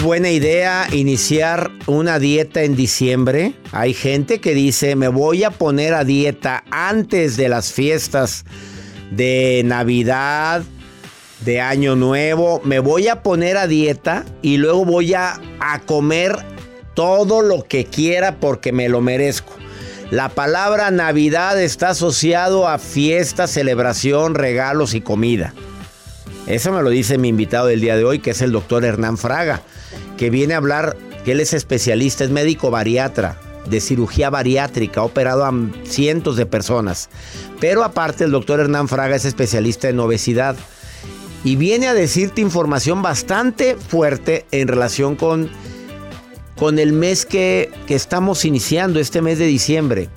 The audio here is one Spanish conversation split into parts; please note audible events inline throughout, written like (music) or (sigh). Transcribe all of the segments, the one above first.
¿Crees buena idea iniciar una dieta en diciembre? Hay gente que dice, me voy a poner a dieta antes de las fiestas de Navidad, de Año Nuevo. Me voy a poner a dieta y luego voy a, comer todo lo que quiera porque me lo merezco. La palabra Navidad está asociado a fiesta, celebración, regalos y comida. Eso me lo dice mi invitado del día de hoy, que es el doctor Hernán Fraga, que viene a hablar, que él es especialista, es médico bariatra, de cirugía bariátrica, ha operado a cientos de personas. Pero aparte, el doctor Hernán Fraga es especialista en obesidad y viene a decirte información bastante fuerte en relación con, con el mes que, que estamos iniciando, este mes de diciembre,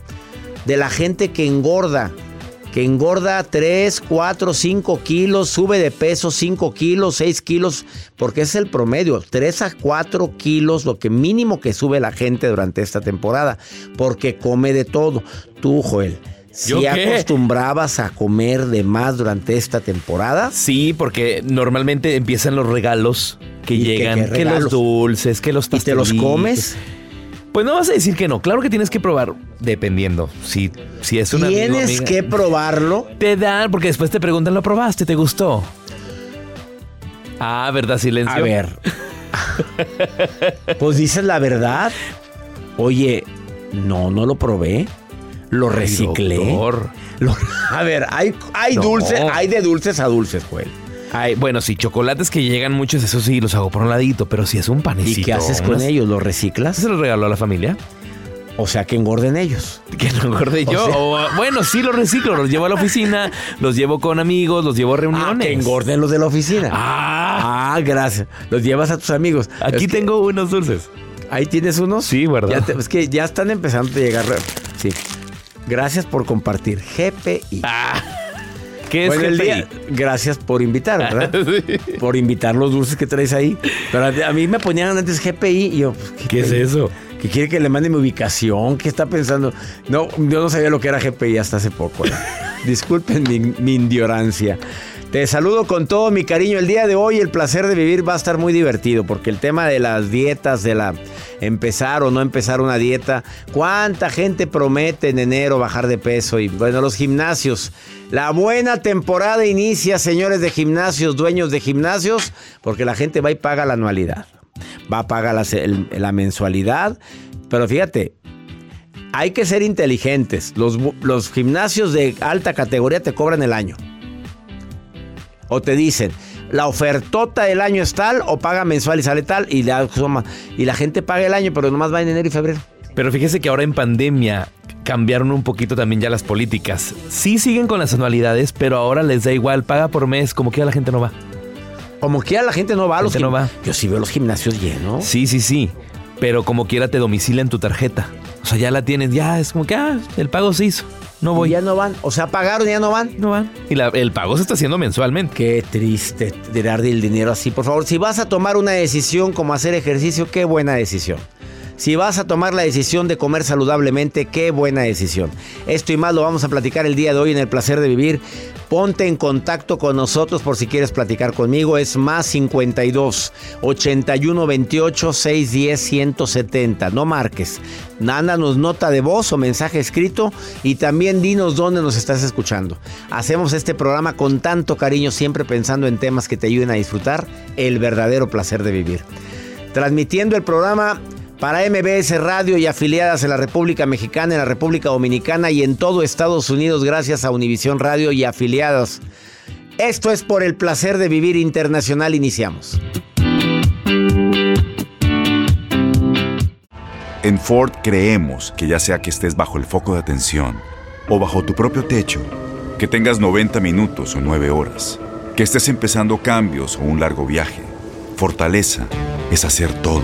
de la gente que engorda que engorda 3, 4, 5 kilos, sube de peso 5 kilos, 6 kilos, porque es el promedio, 3 a 4 kilos, lo que mínimo que sube la gente durante esta temporada, porque come de todo. Tú, Joel. ¿Si acostumbrabas a comer de más durante esta temporada? Sí, porque normalmente empiezan los regalos que llegan, que, los dulces, que los pastelitos. ¿Y te los comes? Pues no vas a decir que no. Claro que tienes que probar, dependiendo. Si, si es una. Tienes que probarlo. Te dan, porque después te preguntan, ¿lo probaste? ¿Te gustó? Ah, ¿verdad? Silencio. A ver. (laughs) pues dices la verdad. Oye, no, no lo probé. Lo reciclé. (laughs) a ver, hay, hay dulces, hay de dulces a dulces, Joel bueno, sí, chocolates que llegan muchos, eso sí, los hago por un ladito, pero si es un panecito. ¿Y qué haces con ellos? ¿Los reciclas? Se los regalo a la familia. O sea, que engorden ellos. Que no engorde yo. bueno, sí los reciclo, los llevo a la oficina, los llevo con amigos, los llevo a reuniones. Ah, que engorden los de la oficina. Ah, ah gracias. Los llevas a tus amigos. Aquí tengo unos dulces. ¿Ahí tienes unos? Sí, ¿verdad? es que ya están empezando a llegar. Sí. Gracias por compartir. GPI. Ah. ¿Qué es el día? Gracias por invitar, ¿verdad? (laughs) Por invitar los dulces que traes ahí. Pero a, mí me ponían antes GPI y yo, pues, ¿qué, es eso? Que quiere que le mande mi ubicación, ¿qué está pensando? No, yo no sabía lo que era GPI hasta hace poco. ¿eh? (laughs) Disculpen mi, mi ignorancia. Te saludo con todo mi cariño. El día de hoy el placer de vivir va a estar muy divertido porque el tema de las dietas, de la empezar o no empezar una dieta, cuánta gente promete en enero bajar de peso y bueno, los gimnasios. La buena temporada inicia, señores de gimnasios, dueños de gimnasios, porque la gente va y paga la anualidad. Va a pagar la, mensualidad, pero fíjate, hay que ser inteligentes. Los gimnasios de alta categoría te cobran el año. O te dicen, la ofertota del año es tal o paga mensual y sale tal y la, suma- y la gente paga el año, pero nomás va en enero y febrero. Pero fíjese que ahora en pandemia cambiaron un poquito también ya las políticas. Sí siguen con las anualidades, pero ahora les da igual, paga por mes, como que la gente no va. Como quiera la gente no va a los no va. Yo sí veo los gimnasios llenos. Sí, sí, sí. Pero como quiera te domicilan tu tarjeta. O sea, ya la tienes, ya es como que, ah, el pago se hizo. No voy. Ya no van. O sea, pagaron y ya no van. no van. Y la- el pago se está haciendo mensualmente. Qué triste tirar del dinero así. Por favor, si vas a tomar una decisión como hacer ejercicio, qué buena decisión. Si vas a tomar la decisión de comer saludablemente, qué buena decisión. Esto y más lo vamos a platicar el día de hoy en el placer de vivir. Ponte en contacto con nosotros por si quieres platicar conmigo. Es más 52 81 28 610 170. No marques. Mándanos nota de voz o mensaje escrito y también dinos dónde nos estás escuchando. Hacemos este programa con tanto cariño, siempre pensando en temas que te ayuden a disfrutar el verdadero placer de vivir. Transmitiendo el programa para MBS Radio y afiliadas en la República Mexicana, en la República Dominicana y en todo Estados Unidos gracias a Univisión Radio y afiliadas. Esto es por el placer de vivir internacional. Iniciamos. En Ford creemos que ya sea que estés bajo el foco de atención o bajo tu propio techo, que tengas 90 minutos o 9 horas, que estés empezando cambios o un largo viaje, fortaleza es hacer todo,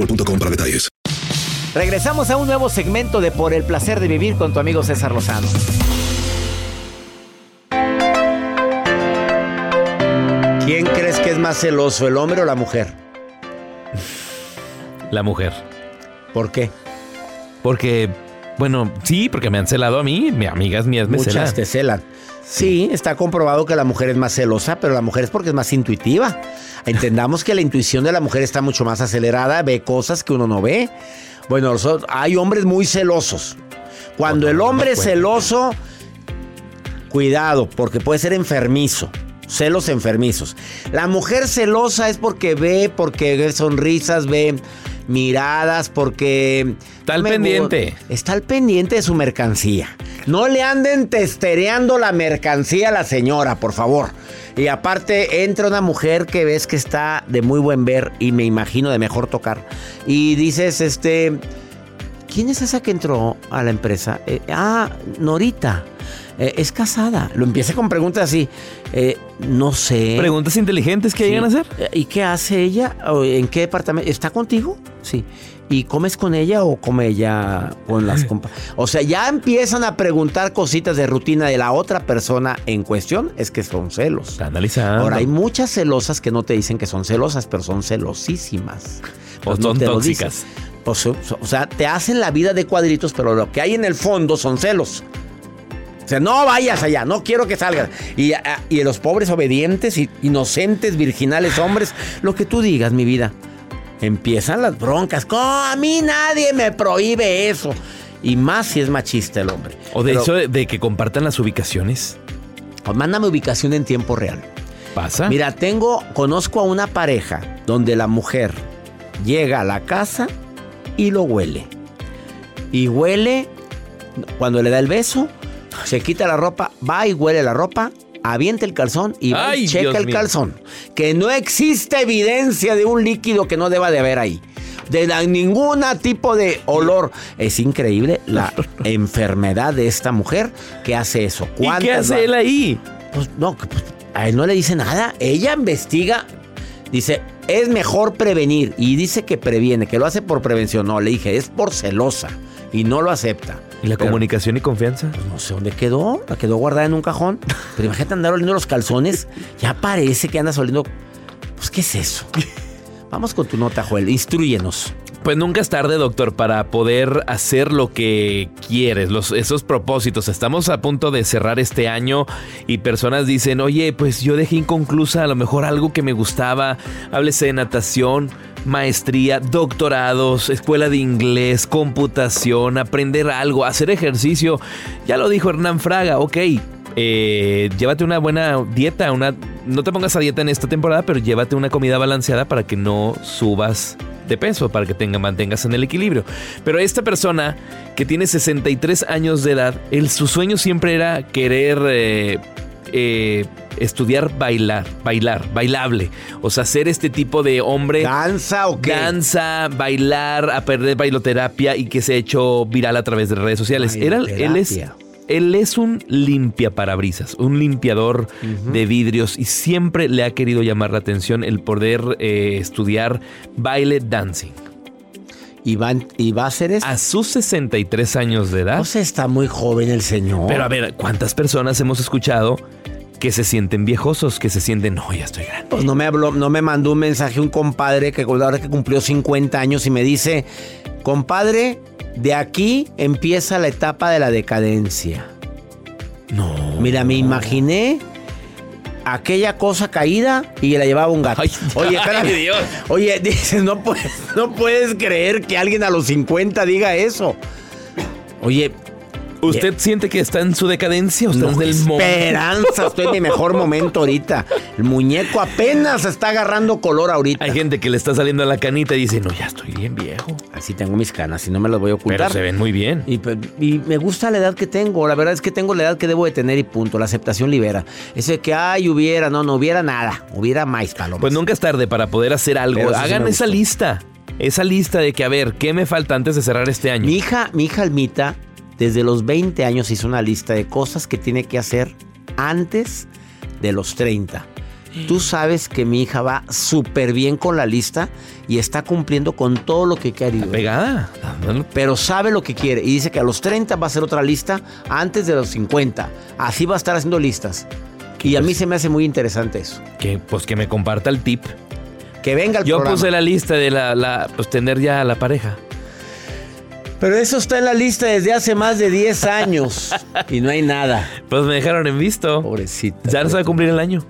boostmobile.com para detalles. Regresamos a un nuevo segmento de Por el placer de vivir con tu amigo César Lozano. ¿Quién crees que es más celoso, el hombre o la mujer? La mujer. ¿Por qué? Porque, bueno, sí, porque me han celado a mí. Mi amigas mías me Muchas celan. te celan. Sí, está comprobado que la mujer es más celosa, pero la mujer es porque es más intuitiva. Entendamos que la intuición de la mujer está mucho más acelerada, ve cosas que uno no ve. Bueno, hay hombres muy celosos. Cuando el hombre es celoso, cuidado, porque puede ser enfermizo. Celos enfermizos. La mujer celosa es porque ve, porque ve sonrisas, ve miradas, porque... Está al pendiente. Está al pendiente de su mercancía. No le anden testereando la mercancía a la señora, por favor. Y aparte, entra una mujer que ves que está de muy buen ver y me imagino de mejor tocar. Y dices, este... ¿Quién es esa que entró a la empresa? Eh, ah, Norita. Eh, es casada. Lo empieza con preguntas así. eh, no sé. Preguntas inteligentes que Sí. llegan a hacer. ¿Y qué hace ella? ¿O ¿En qué departamento? ¿Está contigo? Sí. ¿Y comes con ella o come ella con las (laughs) compas? O sea, ya empiezan a preguntar cositas de rutina de la otra persona en cuestión. Es que son celos. Está analizando. Ahora, hay muchas celosas que no te dicen que son celosas, pero son celosísimas. O no son te tóxicas. dicen. O sea, o sea, te hacen la vida de cuadritos, pero lo que hay en el fondo son celos. O sea, no vayas allá, no quiero que salgas. Y, a- y los pobres obedientes, y inocentes, virginales hombres, lo que tú digas, mi vida. Empiezan las broncas. "Co- A mí nadie me prohíbe eso. Y más si es machista el hombre. O de Pero, eso de, de que compartan las ubicaciones. Mándame ubicación en tiempo real. ¿Pasa? Mira, tengo, conozco a una pareja donde la mujer llega a la casa y lo huele. Y huele cuando le da el beso, se quita la ropa, va y huele la ropa, avienta el calzón y va y Ay, checa Dios el mío. calzón. Que no existe evidencia de un líquido que no deba de haber ahí. De la- ningún tipo de olor. Es increíble la (laughs) enfermedad de esta mujer que hace eso. ¿Y qué ¿Cuántas hace va- él ahí? pues no, pues, a él no le dice nada. Ella investiga. Dice, es mejor prevenir. Y dice que previene, que lo hace por prevención. No, le dije, es por celosa. Y no lo acepta. ¿Y la Pero- comunicación y confianza? No sé dónde quedó, la quedó guardada en un cajón. Pero imagínate andar oliendo los calzones. Ya parece que andas oliendo. Pues, ¿qué es eso? Vamos con tu nota, Joel. Instruyenos. Pues nunca es tarde, doctor, para poder hacer lo que quieres, los, esos propósitos. Estamos a punto de cerrar este año y personas dicen, oye, pues yo dejé inconclusa a lo mejor algo que me gustaba. Háblese de natación, maestría, doctorados, escuela de inglés, computación, aprender algo, hacer ejercicio. Ya lo dijo Hernán Fraga, ok. eh, llévate una buena dieta, una, no te pongas a dieta en esta temporada, pero llévate una comida balanceada para que no subas de peso, para que tenga, mantengas en el equilibrio. Pero esta persona que tiene 63 años de edad, su sueño siempre era querer eh, eh, estudiar bailar, bailar, bailable. O sea, ser este tipo de hombre. ¿Danza o qué? Danza, bailar, aprender bailoterapia y que se ha hecho viral a través de redes sociales. Era, él es Bailoterapia. él es un limpia parabrisas, un limpiador de vidrios y siempre le ha querido llamar la atención el poder eh, estudiar baile dancing. ¿Y va, y va a hacer eso? A sus 63 años de edad. O sea, está muy joven el señor. Pero a ver, ¿cuántas personas hemos escuchado que se sienten viejosos, que se sienten, no, ya estoy grande? Pues no me habló, no me mandó un mensaje un compadre que ahora que cumplió 50 años y me dice, compadre, de aquí empieza la etapa de la decadencia. No. Mira, me imaginé aquella cosa caída y la llevaba un gato. Ay, (laughs) oye, ay, espérame. Dios. Oye, (laughs) dices, no puedes, no puedes creer que alguien a los 50 diga eso. Oye, ¿Usted siente que está en su decadencia o está no, en el momento? esperanza, estoy en mi mejor momento ahorita. El muñeco apenas está agarrando color ahorita. Hay gente que le está saliendo a la canita y dice, no, ya estoy bien viejo. Así tengo mis canas y no me las voy a ocultar. Pero se ven muy bien. Y, y me gusta la edad que tengo. La verdad es que tengo la edad que debo de tener y punto. La aceptación libera. Eso de que, ay, hubiera, no, no hubiera nada. Hubiera más palomas. Pues nunca es tarde para poder hacer algo. Sí Hagan esa lista. Esa lista de que, a ver, ¿qué me falta antes de cerrar este año? Mi hija, mi hija Almita, desde los 20 años hizo una lista de cosas que tiene que hacer antes de los 30. Tú sabes que mi hija va súper bien con la lista y está cumpliendo con todo lo que querido. Pegada. Pero sabe lo que quiere y dice que a los 30 va a hacer otra lista antes de los 50. Así va a estar haciendo listas. Y a mí se me hace muy interesante eso. Que, pues que me comparta el tip. Que venga el Yo programa. puse la lista de la, la- pues tener ya a la pareja. Pero eso está en la lista desde hace más de 10 años y no hay nada. Pues me dejaron en visto. Pobrecita. Ya se va a cumplir el año.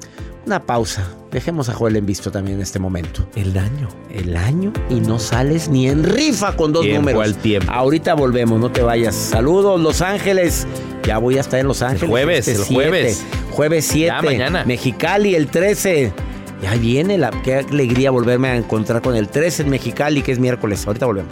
Una pausa. Dejemos a Joel en visto también en este momento. El daño. El año y no sales ni en rifa con dos Tiempo números. al tiempo. Ahorita volvemos, no te vayas. Saludos, Los Ángeles. Ya voy a estar en Los Ángeles. jueves, el siete. jueves. Jueves 7. Ya, mañana. Mexicali el 13. Ya viene la qué alegría volverme a encontrar con el 13 en Mexicali, que es miércoles. Ahorita volvemos.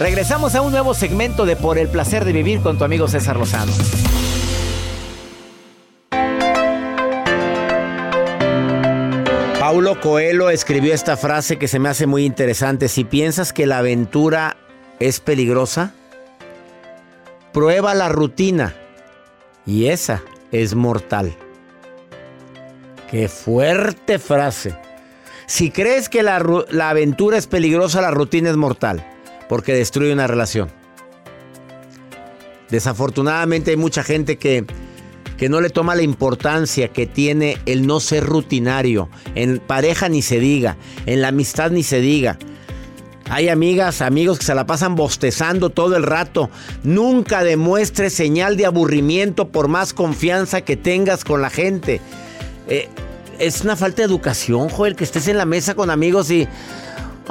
Regresamos a un nuevo segmento de Por el placer de vivir con tu amigo César Lozano. Paulo Coelho escribió esta frase que se me hace muy interesante. Si piensas que la aventura es peligrosa, prueba la rutina. Y esa es mortal. Qué fuerte frase. Si crees que la, la aventura es peligrosa, la rutina es mortal, porque destruye una relación. Desafortunadamente hay mucha gente que, que no le toma la importancia que tiene el no ser rutinario. En pareja ni se diga, en la amistad ni se diga. Hay amigas, amigos que se la pasan bostezando todo el rato. Nunca demuestres señal de aburrimiento por más confianza que tengas con la gente. Eh, es una falta de educación, Joel, que estés en la mesa con amigos y...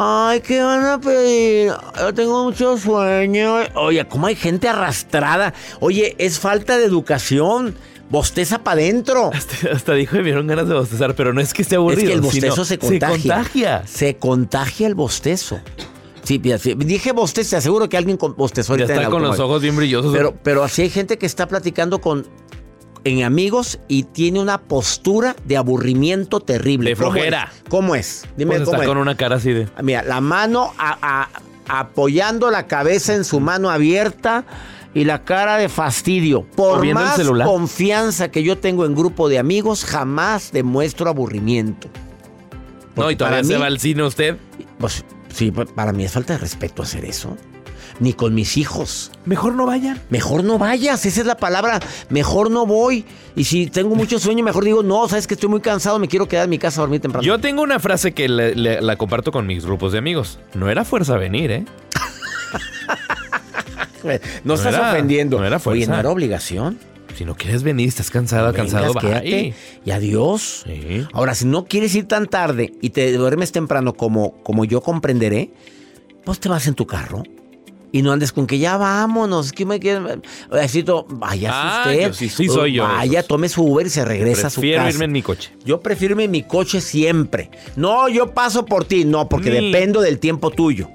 Ay, ¿qué van a pedir? Yo tengo mucho sueño. Oye, ¿cómo hay gente arrastrada? Oye, es falta de educación. Bosteza para adentro. Hasta, hasta dijo que me dieron ganas de bostezar, pero no es que esté aburrido. Es que el bostezo se contagia. Se contagia. Se contagia el bostezo. Sí, dije bostez, te aseguro que alguien con bostezó Ya ahorita en está el con los ojos bien brillosos. Pero, pero así hay gente que está platicando con en amigos y tiene una postura de aburrimiento terrible. De ¿Cómo flojera. es? ¿Cómo es? Dime Pues cómo está es. con una cara así de. Mira, la mano a- a- apoyando la cabeza en su mano abierta y la cara de fastidio. Por más confianza que yo tengo en grupo de amigos, jamás demuestro aburrimiento. No, y todavía se mí- va al cine usted. Pues sí, pa- para mí es falta de respeto hacer eso. Ni con mis hijos. Mejor no vayan. Mejor no vayas, esa es la palabra. Mejor no voy. Y si tengo mucho sueño, mejor digo, no, sabes que estoy muy cansado, me quiero quedar en mi casa a dormir temprano. Yo tengo una frase que le- le- la comparto con mis grupos de amigos. No era fuerza venir, ¿eh? (laughs) no no estás era- ofendiendo. no era Oye, fuerza. no era obligación. Si no quieres venir, estás cansada, Vengas, cansado, quédate. Y adiós. Sí. Ahora, si no quieres ir tan tarde y te duermes temprano como, como yo comprenderé, pues te vas en tu carro. Y no andes con que ya vámonos. Que me quedo. Necesito, vaya Ah, usted. yo sí- sí soy yo Vaya, tome su Uber y se regresa a su Prefiero casa. irme en mi coche. Yo prefiero irme en mi coche siempre. No, yo paso por ti. No, porque Ni- dependo del tiempo tuyo.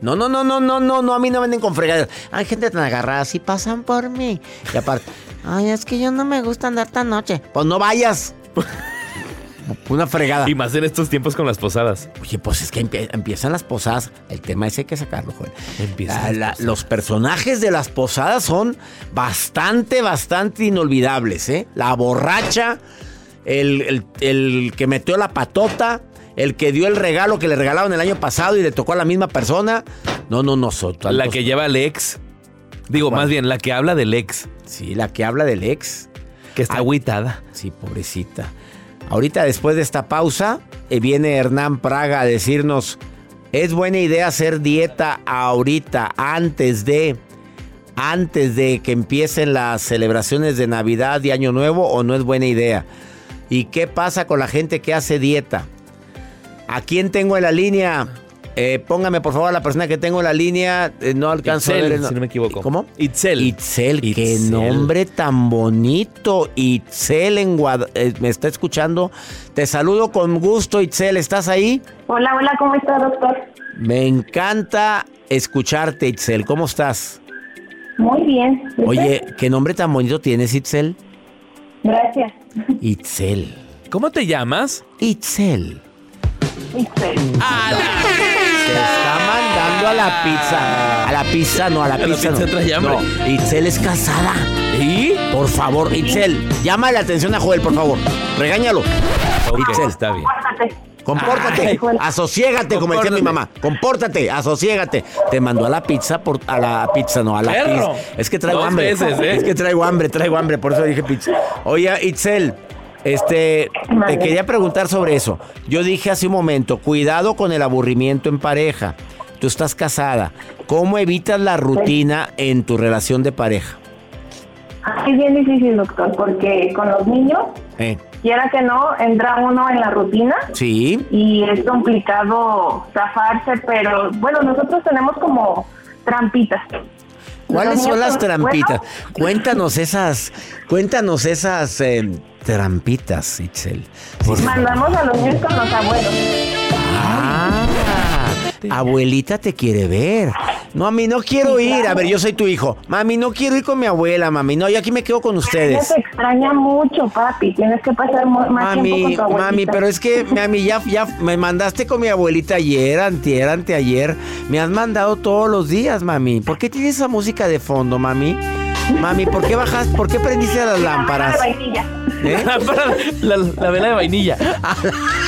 No, no, no, no, no, no, no, a mí no venden con fregaderas. Hay gente tan agarrada, si pasan por mí. Y aparte, (laughs) ay, es que yo no me gusta andar tan noche. Pues no vayas. Una fregada. Y más en estos tiempos con las posadas. Oye, pues es que empie- empiezan las posadas. El tema ese hay que sacarlo, joven. Empiezan La- la- los personajes de las posadas son bastante, bastante inolvidables, ¿eh? La borracha, el, el- el que metió la patota, el que dio el regalo que le regalaron el año pasado y le tocó a la misma persona. No, no, no. son La que lleva al ex. Digo, ¿Cuál? más bien, la que habla del ex. Sí, la que habla del ex. Que está Ah. agüitada. Sí, pobrecita. Ahorita, después de esta pausa, eh, viene Hernán Praga a decirnos: ¿es buena idea hacer dieta ahorita, antes de. Antes de que empiecen las celebraciones de Navidad y Año Nuevo, o no es buena idea? ¿Y qué pasa con la gente que hace dieta? ¿A quién tengo en la línea? Eh, póngame por favor a la persona que tengo en la línea. Eh, no alcanzo a Itzel, ver. el- si no me equivoco. ¿Cómo? Itzel. Itzel, qué Itzel. nombre tan bonito. Itzel en Guad- eh, me está escuchando. Te saludo con gusto, Itzel. ¿Estás ahí? Hola, hola, ¿cómo está, doctor? Me encanta escucharte, Itzel. ¿Cómo estás? Muy bien. Oye, ¿qué nombre tan bonito tienes, Itzel? Gracias. Itzel. ¿Cómo te llamas? Itzel. Usted. Se está mandando a la pizza. A la pizza, no, a la A la pizza. pizza no. trae hambre. No, Itzel es casada. ¿Y? Por favor, Itzel, llama la atención a Joel, por favor. Regáñalo. Ok, Itzel. está bien. Pórtate. Compórtate, Ay, asociégate, como decía mi mamá. Compórtate, asociégate. Te mandó a la pizza por a la pizza, no a la Perro. pizza. Es que traigo Dos hambre. veces, ¿eh? Es que traigo hambre, traigo hambre, por eso dije pizza. Oye, Itzel, este, te quería preguntar sobre eso. Yo dije hace un momento, cuidado con el aburrimiento en pareja. Tú estás casada. ¿Cómo evitas la rutina en tu relación de pareja? Es bien difícil, doctor, porque con los niños, Eh, quiera que no, entra uno en la rutina sí. y es complicado zafarse, pero bueno, nosotros tenemos como trampitas. ¿Cuáles son las trampitas? bueno, (laughs) Cuéntanos esas, cuéntanos esas eh, trampitas, Itzel. Mandamos a los niños con los abuelos. Ah, abuelita te quiere ver. No, a mí no quiero Sí, ir. A ver, yo soy tu hijo. Mami, no quiero ir con mi abuela, mami. No, yo aquí me quedo con Ella ustedes. te extraña mucho, papi. Tienes que pasar más tiempo Mami, con tu abuelita. mami, pero es que, mami, ya, ya me mandaste con mi abuelita ayer, antier, anteayer. Me has mandado todos los días, mami. ¿Por qué tienes esa música de fondo, mami? Mami, ¿por qué bajaste? ¿Por qué prendiste las La lámparas? de vainilla. ¿Eh? Para (laughs) la, la vela de vainilla. (laughs)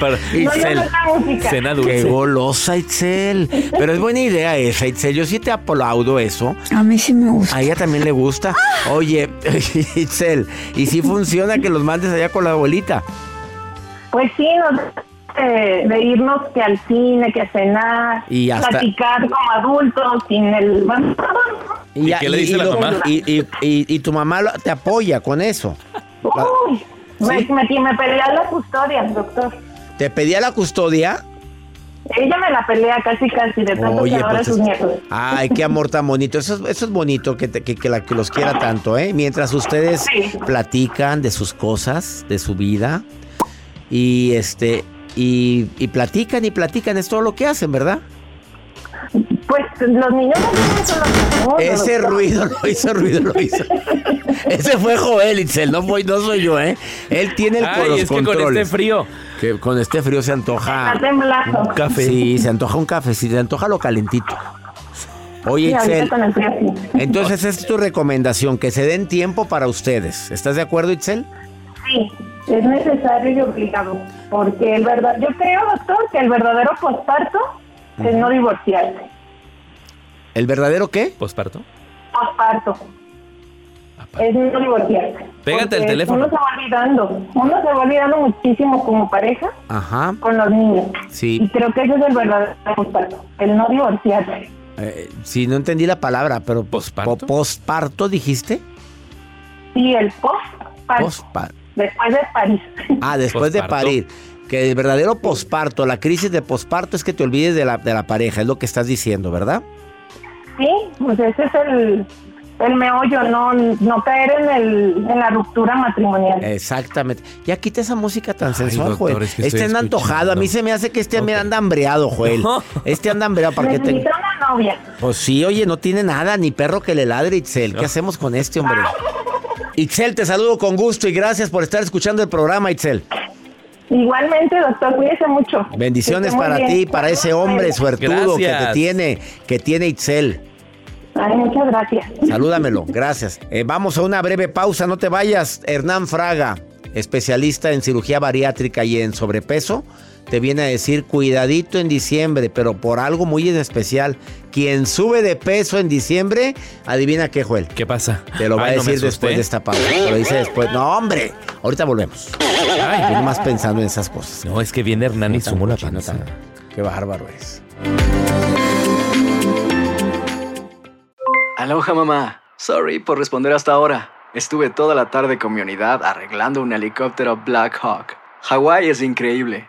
Para, (laughs) Itzel. la cena Qué dulce. golosa, Itzel. Pero es buena idea esa, Itzel. Yo sí te aplaudo eso. A mí sí me gusta. A ella también le gusta. (laughs) Oye, (laughs) Itzel, ¿y si funciona que los mandes allá con la abuelita? Pues sí, nos, eh, de irnos que al cine, que a cenar, Y hasta- platicar como adultos, sin el... ¿Y qué le dice la lo- mamá? Y, y- y- y tu mamá lo- te apoya con eso. Uy, me, me, me pelea la custodia, doctor. ¿Te pedía la custodia? Ella me la pelea casi casi de tanto que ahora pues sus nietos. Ay, qué amor tan bonito. Eso, es- eso es bonito que, te- que, que la- que los quiera tanto, ¿eh? Mientras ustedes Sí. platican de sus cosas, de su vida. Y este. y, y platican y platican, es todo lo que hacen, ¿verdad? Pues los niños no tienen solo amor, Ese ruido lo hizo, ruido lo hizo. (laughs) Ese fue Joel Itzel, no, fue- no soy yo, ¿eh? Él tiene el Ay, los es que con este frío. Que con este frío se antoja. Está. Un café. Sí, se antoja un café, sí, se antoja lo calentito. Oye, Sí, Itzel, con el frío, sí. entonces esa es tu recomendación, que se den tiempo para ustedes. ¿Estás de acuerdo, Itzel? Sí, es necesario y obligado. Porque el verdad, yo creo, doctor, que el verdadero posparto es no divorciarse. ¿El verdadero qué? ¿Posparto? Posparto. Es no divorciarse. Pégate Porque teléfono. Uno se va olvidando. Uno se va olvidando muchísimo como pareja Ajá. con los niños. Sí. Y creo que ese es el verdadero posparto. El no divorciarse. Eh, sí, no entendí la palabra, pero ¿Posparto? po- posparto dijiste? Y el posparto. Pospa- después de París. Ah, después de parir. Que el verdadero posparto, la crisis de posparto es que te olvides de la, de la pareja, es lo que estás diciendo, ¿verdad? Sí, pues ese es el, el meollo, no, no caer en, el, en la ruptura matrimonial. Exactamente. Ya quita esa música tan Ay, sensual, doctor, Joel. es que este anda antojado. A mí se me hace que este me anda hambreado, Joel. Este anda hambreado para que te... Una novia. Pues sí, oye, no tiene nada, ni perro que le ladre, Itzel. ¿Qué hacemos con este hombre? Itzel, te saludo con gusto y gracias por estar escuchando el programa, Itzel. Igualmente, doctor, cuídese mucho. Bendiciones para bien. ti y para ese hombre suertudo que te Gracias. tiene, que tiene Itzel. Ay, muchas gracias. Salúdamelo, gracias. Eh, vamos a una breve pausa, no te vayas. Hernán Fraga, especialista en cirugía bariátrica y en sobrepeso, te viene a decir cuidadito en diciembre, pero por algo muy en especial. Quien sube de peso en diciembre, adivina qué, Joel. ¿Qué pasa? Te lo va Ay, a no decir después de esta pausa. Te lo dice después. No, hombre. Ahorita volvemos. Ay, yo más pensando en esas cosas. No, es que viene Hernán y sumó la panza. tan- Qué bárbaro es. Aloha mamá. Sorry por responder hasta ahora. Estuve toda la tarde con mi unidad arreglando un helicóptero Black Hawk. Hawái es increíble.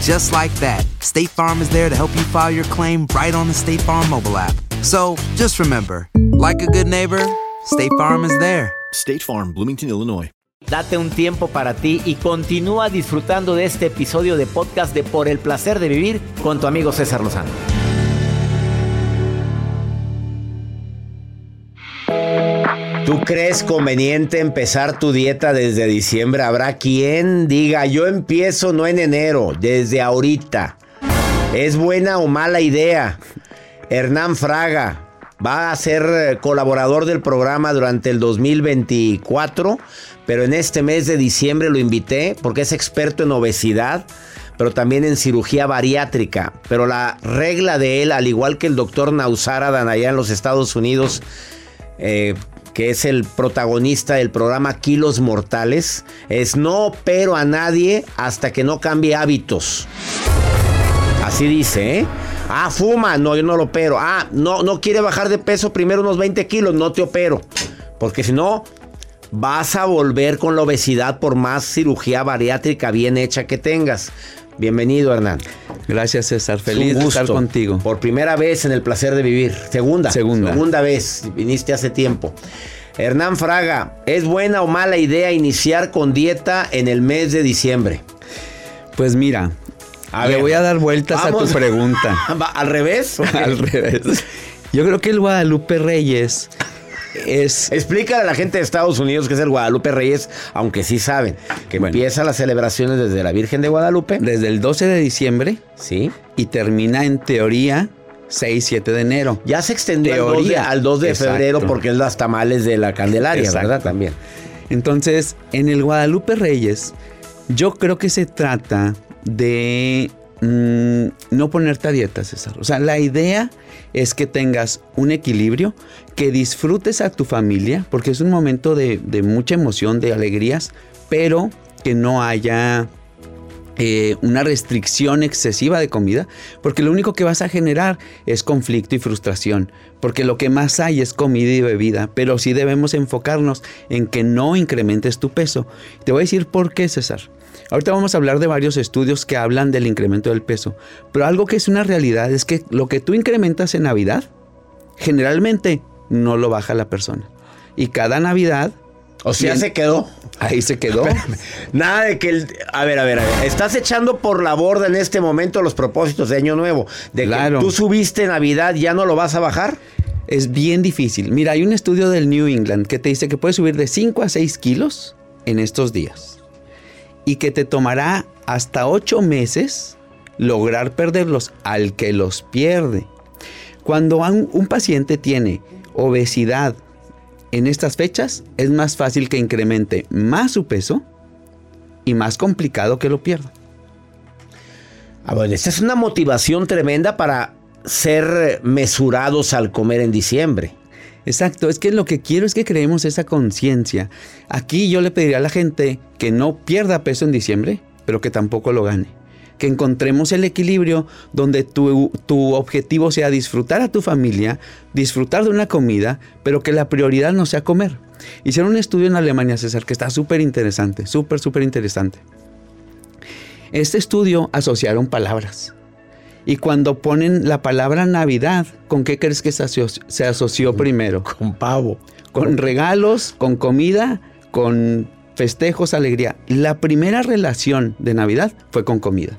Just like that, State Farm is there to help you file your claim right on the State Farm mobile app. So just remember, like a good neighbor, State Farm is there. State Farm, Bloomington, Illinois. Date un tiempo para ti y continúa disfrutando de este episodio de podcast de Por el placer de vivir con tu amigo César Lozano. ¿Tú crees conveniente empezar tu dieta desde diciembre? Habrá quien diga, yo empiezo no en enero, desde ahorita. ¿Es buena o mala idea? Hernán Fraga va a ser eh, colaborador del programa durante el 2024, pero en este mes de diciembre lo invité porque es experto en obesidad, pero también en cirugía bariátrica. Pero la regla de él, al igual que el doctor Nausaradan allá en los Estados Unidos, eh, que es el protagonista del programa Kilos Mortales, es no opero a nadie hasta que no cambie hábitos. Así dice, ¿eh? Ah, fuma, no, yo no lo opero. Ah, no, no quiere bajar de peso, primero unos 20 kilos, no te opero. Porque si no, vas a volver con la obesidad por más cirugía bariátrica bien hecha que tengas. Bienvenido, Hernán. Gracias, César. Es Feliz de estar contigo. Por primera vez en el placer de vivir. Segunda. Segunda. Segunda vez. Viniste hace tiempo. Hernán Fraga, ¿es buena o mala idea iniciar con dieta en el mes de diciembre? Pues mira, A le ver, voy a dar vueltas vamos. a tu pregunta. (laughs) ¿Al revés? Al revés. Yo creo que el Guadalupe Reyes es... Explícale a la gente de Estados Unidos que es el Guadalupe Reyes, aunque sí saben que empieza las celebraciones desde la Virgen de Guadalupe. Desde el 12 de diciembre. Sí. Y termina en teoría 6, 7 de enero. Ya se extendió al 2 de, al 2 de febrero porque es las tamales de la Candelaria, Exacto. ¿verdad? También. Entonces, en el Guadalupe Reyes, yo creo que se trata de mm, no ponerte a dieta, César. O sea, la idea es que tengas un equilibrio, que disfrutes a tu familia, porque es un momento de, de mucha emoción, de alegrías, pero que no haya eh, una restricción excesiva de comida, porque lo único que vas a generar es conflicto y frustración, porque lo que más hay es comida y bebida, pero sí debemos enfocarnos en que no incrementes tu peso. Te voy a decir por qué, César. Ahorita vamos a hablar de varios estudios que hablan del incremento del peso, pero algo que es una realidad es que lo que tú incrementas en Navidad, generalmente no lo baja la persona. Y cada Navidad o sea, se quedó. Ahí se quedó. Nada de que el. A ver, a ver, a ver. Estás echando por la borda en este momento los propósitos de Año Nuevo. De que tú subiste Navidad, ¿ya no lo vas a bajar? Es bien difícil. Mira, hay un estudio del New England que te dice que puedes subir de 5 a 6 kilos en estos días. Y que te tomará hasta 8 meses lograr perderlos al que los pierde. Cuando un paciente tiene obesidad, en estas fechas es más fácil que incremente más su peso y más complicado que lo pierda. Ah, bueno, esta es una motivación tremenda para ser mesurados al comer en diciembre. Exacto, es que lo que quiero es que creemos esa conciencia. Aquí yo le pediría a la gente que no pierda peso en diciembre, pero que tampoco lo gane que encontremos el equilibrio donde tu, tu, objetivo sea disfrutar a tu familia, disfrutar de una comida, pero que la prioridad no sea comer. Hicieron un estudio en Alemania, César, que está súper interesante, súper, súper interesante. Este estudio asociaron palabras. Y cuando ponen la palabra Navidad, ¿con qué crees que se asoció, se asoció primero? Con pavo. Con regalos, con comida, con festejos, alegría. La primera relación de Navidad fue con comida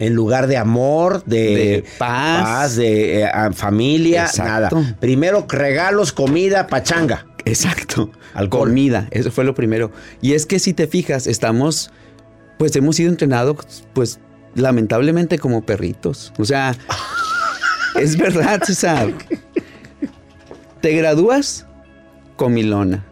en lugar de amor, de, paz, de eh, familia, nada. Primero regalos, comida, pachanga. Exacto. Alcohol. Comida, eso fue lo primero. Y es que si te fijas, estamos, pues hemos sido entrenados, pues lamentablemente como perritos. O sea, (laughs) es verdad, César. Te gradúas comilona.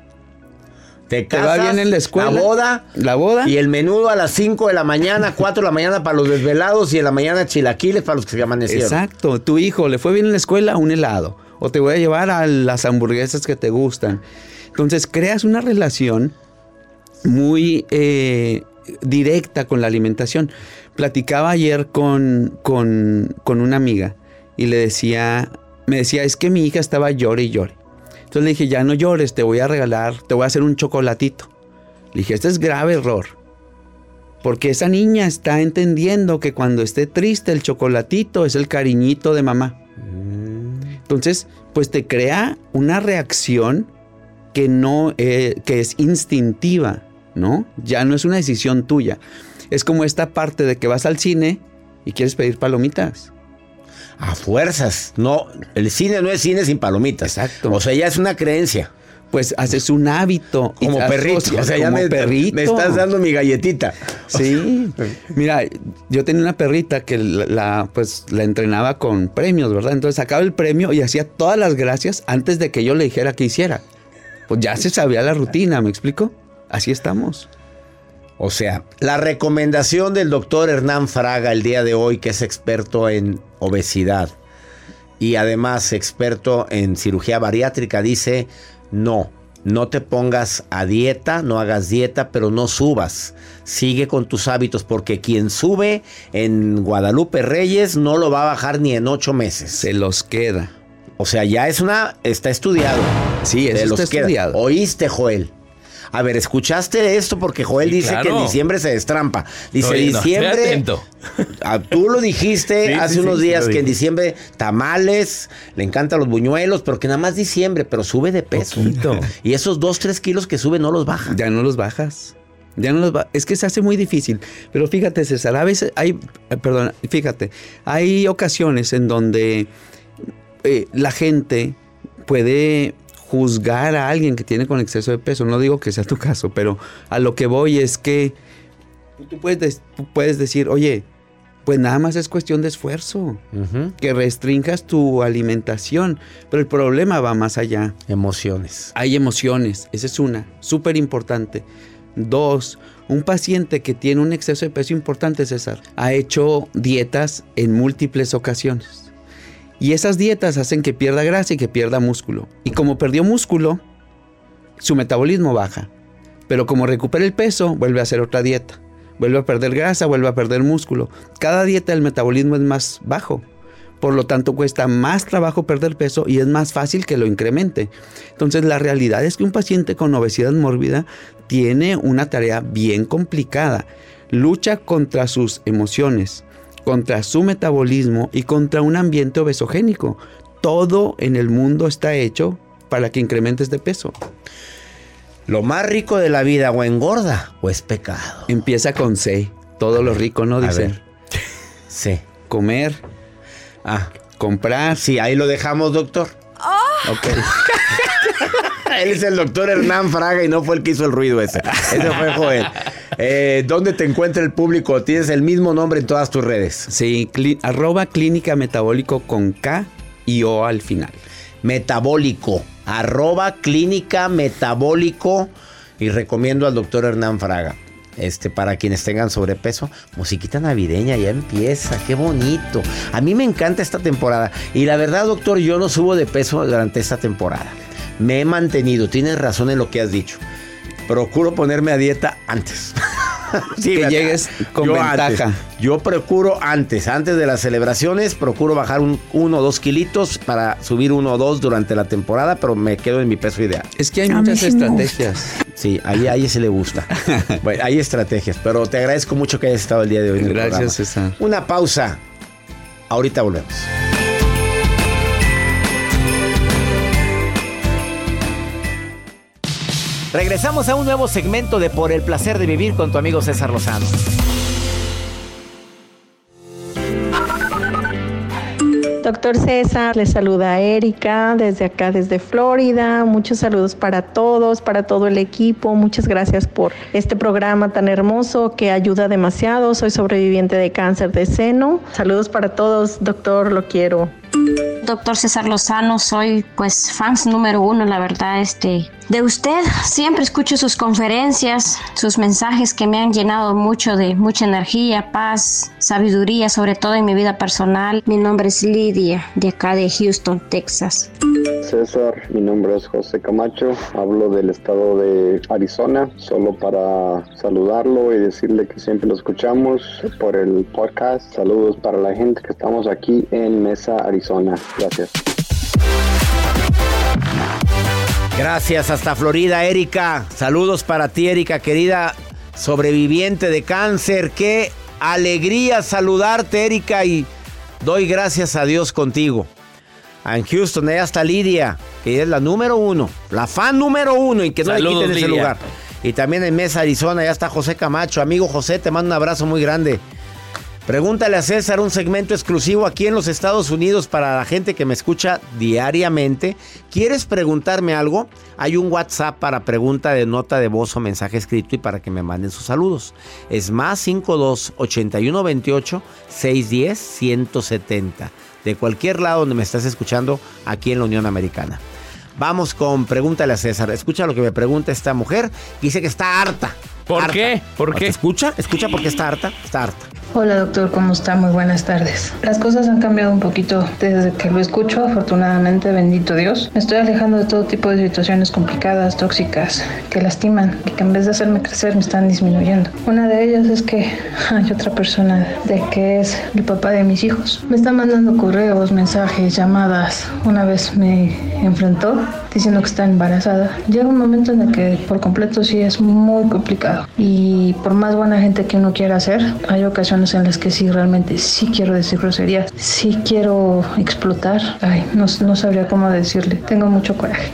Te, va bien en la escuela. La boda. La boda. Y el menudo a las 5 de la mañana, 4 de la mañana para los desvelados y en la mañana chilaquiles para los que se amanecieron. Exacto. Tu hijo le fue bien en la escuela, un helado. O te voy a llevar a las hamburguesas que te gustan. Entonces creas una relación muy eh, directa con la alimentación. Platicaba ayer con, con, con una amiga y le decía, me decía, es que mi hija estaba llore y llore. Entonces le dije, ya no llores, te voy a regalar, te voy a hacer un chocolatito. Le dije, este es grave error. Porque esa niña está entendiendo que cuando esté triste el chocolatito es el cariñito de mamá. Entonces, pues te crea una reacción que no, eh, que es instintiva, ¿no? Ya no es una decisión tuya. Es como esta parte de que vas al cine y quieres pedir palomitas a fuerzas. No, el cine no es cine sin palomitas. Exacto. O sea, ya es una creencia. Pues haces un hábito. Como perrito. O sea, ya me, perrito. me estás dando mi galletita. Sí. (laughs) Mira, yo tenía una perrita que la, pues, la entrenaba con premios, ¿verdad? Entonces sacaba el premio y hacía todas las gracias antes de que yo le dijera que hiciera. Pues ya se sabía la rutina, ¿me explico? Así estamos. O sea, la recomendación del doctor Hernán Fraga el día de hoy, que es experto en obesidad y además experto en cirugía bariátrica, dice, no, no te pongas a dieta, no hagas dieta, pero no subas. Sigue con tus hábitos porque quien sube en Guadalupe Reyes no lo va a bajar ni en ocho meses. Se los queda. O sea, ya es una, está estudiado. Sí, eso está estudiado. Oíste, Joel. A ver, ¿escuchaste esto? Porque Joel dice que en diciembre se destrampa. Dice, diciembre... Ah, tú lo dijiste (laughs) hace unos días que en diciembre tamales, le encantan los buñuelos, pero que nada más diciembre, pero sube de peso. (laughs) Y esos dos, tres kilos que sube no los baja. Ya no los bajas. Ya no los va Es que se hace muy difícil. Pero fíjate, César, a veces hay, eh, perdón, fíjate, hay ocasiones en donde eh, la gente puede juzgar a alguien que tiene con exceso de peso. No digo que sea tu (laughs) caso, pero a lo que voy es que tú puedes, puedes decir, oye, pues nada más es cuestión de esfuerzo, que restringas tu alimentación, pero el problema va más allá. Emociones. Hay emociones, esa es una, súper importante. Dos, un paciente que tiene un exceso de peso importante, César, ha hecho dietas en múltiples ocasiones y esas dietas hacen que pierda grasa y que pierda músculo. Y como perdió músculo, su metabolismo baja. Pero como recupera el peso, vuelve a hacer otra dieta. vuelve a perder grasa, vuelve a perder músculo. Cada dieta el metabolismo es más bajo. Por lo tanto, cuesta más trabajo perder peso y es más fácil que lo incremente. Entonces, la realidad es que un paciente con obesidad mórbida tiene una tarea bien complicada. Lucha contra sus emociones, contra su metabolismo y contra un ambiente obesogénico. Todo en el mundo está hecho para que incrementes de peso. Lo más rico de la vida o engorda o es pecado. Empieza con C. Todo lo rico, ¿no? Dice. (laughs) C. Comer. Ah. Comprar. Sí, ahí lo dejamos, doctor. Ok. (laughs) Él es el doctor Hernán Fraga y no fue el que hizo el ruido ese. Ese fue Joel. Eh, ¿Dónde te encuentra el público? Tienes el mismo nombre en todas tus redes. Sí, arroba clínica metabólico con K y O al final. Metabólico. Arroba clínica metabólico. Y recomiendo al doctor Hernán Fraga. Este, para quienes tengan sobrepeso, musiquita navideña ya empieza, qué bonito. A mí me encanta esta temporada. Y la verdad, doctor, yo no subo de peso durante esta temporada. Me he mantenido, tienes razón en lo que has dicho. Procuro ponerme a dieta antes. (laughs) Que ¿verdad? llegues con ventaja. antes. Yo procuro antes, antes de las celebraciones, procuro bajar un, uno o dos kilitos para subir uno o dos durante la temporada, pero me quedo en mi peso ideal. Es que hay muchas estrategias. Sí, ahí, ahí se le gusta. (laughs) Bueno, hay estrategias, pero te agradezco mucho que hayas estado el día de hoy en el Gracias, programa. César. Una pausa. Ahorita volvemos. Regresamos a un nuevo segmento de Por el placer de vivir con tu amigo César Lozano. Doctor César, le saluda Erika desde acá, desde Florida. Muchos saludos para todos, para todo el equipo. Muchas gracias por este programa tan hermoso que ayuda demasiado. Soy sobreviviente de cáncer de seno. Saludos para todos, doctor, lo quiero. Doctor César Lozano, soy pues fans número uno, la verdad, este, de usted. Siempre escucho sus conferencias, sus mensajes que me han llenado mucho de mucha energía, paz, sabiduría, sobre todo en mi vida personal. Mi nombre es Lidia, de acá de Houston, Texas. César, mi nombre es José Camacho, hablo del estado de Arizona, solo para saludarlo y decirle que siempre lo escuchamos por el podcast. Saludos para la gente que estamos aquí en Mesa, Arizona. Gracias. Gracias hasta Florida, Erika. Saludos para ti, Erika, querida sobreviviente de cáncer. Qué alegría saludarte, Erika, y doy gracias a Dios contigo. En Houston, allá está Lidia, que es la número uno, la fan número uno y que no Saludos, le quiten ese Lidia. lugar. Y también en Mesa, Arizona, ya está José Camacho. Amigo José, te mando un abrazo muy grande. Pregúntale a César un segmento exclusivo aquí en los Estados Unidos para la gente que me escucha diariamente. ¿Quieres preguntarme algo? Hay un WhatsApp para pregunta de nota de voz o mensaje escrito y para que me manden sus saludos. Es más 52 81 28 610 170. De cualquier lado donde me estás escuchando aquí en la Unión Americana. Vamos con pregúntale a César. Escucha lo que me pregunta esta mujer. Dice que está harta. ¿Por Harta. qué? ¿Por qué? Escucha, escucha porque está harta. Está harta. Hola doctor, ¿cómo está? Muy buenas tardes. Las cosas han cambiado un poquito desde que lo escucho, afortunadamente, bendito Dios. Me estoy alejando de todo tipo de situaciones complicadas, tóxicas, que lastiman y que en vez de hacerme crecer me están disminuyendo. Una de ellas es que (laughs) hay otra persona de que es el papá de mis hijos. Me está mandando correos, mensajes, llamadas. Una vez me enfrentó diciendo que está embarazada. Llega un momento en el que por completo sí es muy complicado. Y por más buena gente que uno quiera ser, hay ocasiones en las que sí realmente sí quiero decir groserías, sí quiero explotar. Ay, no, no sabría cómo decirle. Tengo mucho coraje.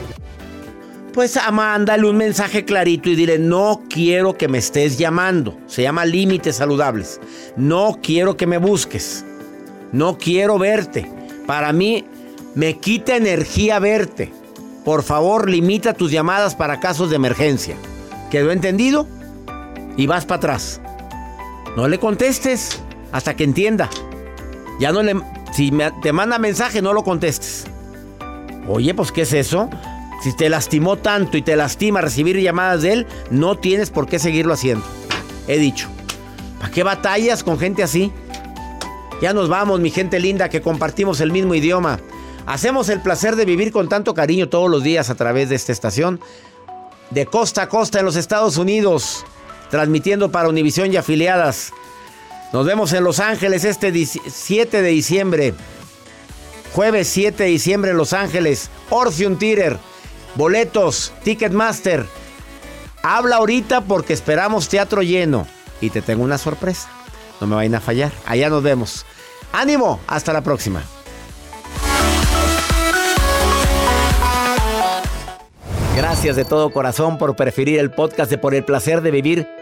Pues mándale un mensaje clarito y dile, no quiero que me estés llamando. Se llama límites saludables. No quiero que me busques. No quiero verte. Para mí me quita energía verte. Por favor, limita tus llamadas para casos de emergencia. ¿Quedó entendido? Y vas para atrás. No le contestes hasta que entienda. Ya no le... Si me- te manda mensaje, no lo contestes. Oye, pues ¿qué es eso? Si te lastimó tanto y te lastima recibir llamadas de él, no tienes por qué seguirlo haciendo. He dicho. ¿Para qué batallas con gente así? Ya nos vamos, mi gente linda, que compartimos el mismo idioma. Hacemos el placer de vivir con tanto cariño todos los días a través de esta estación. De costa a costa en los Estados Unidos. Transmitiendo para Univisión y afiliadas. Nos vemos en Los Ángeles este 7 de diciembre. Jueves 7 de diciembre en Los Ángeles. Orpheum Theater. Boletos. Ticketmaster. Habla ahorita porque esperamos teatro lleno. Y te tengo una sorpresa. No me vayan a fallar. Allá nos vemos. Ánimo. Hasta la próxima. Gracias de todo corazón por preferir el podcast de Por el placer de vivir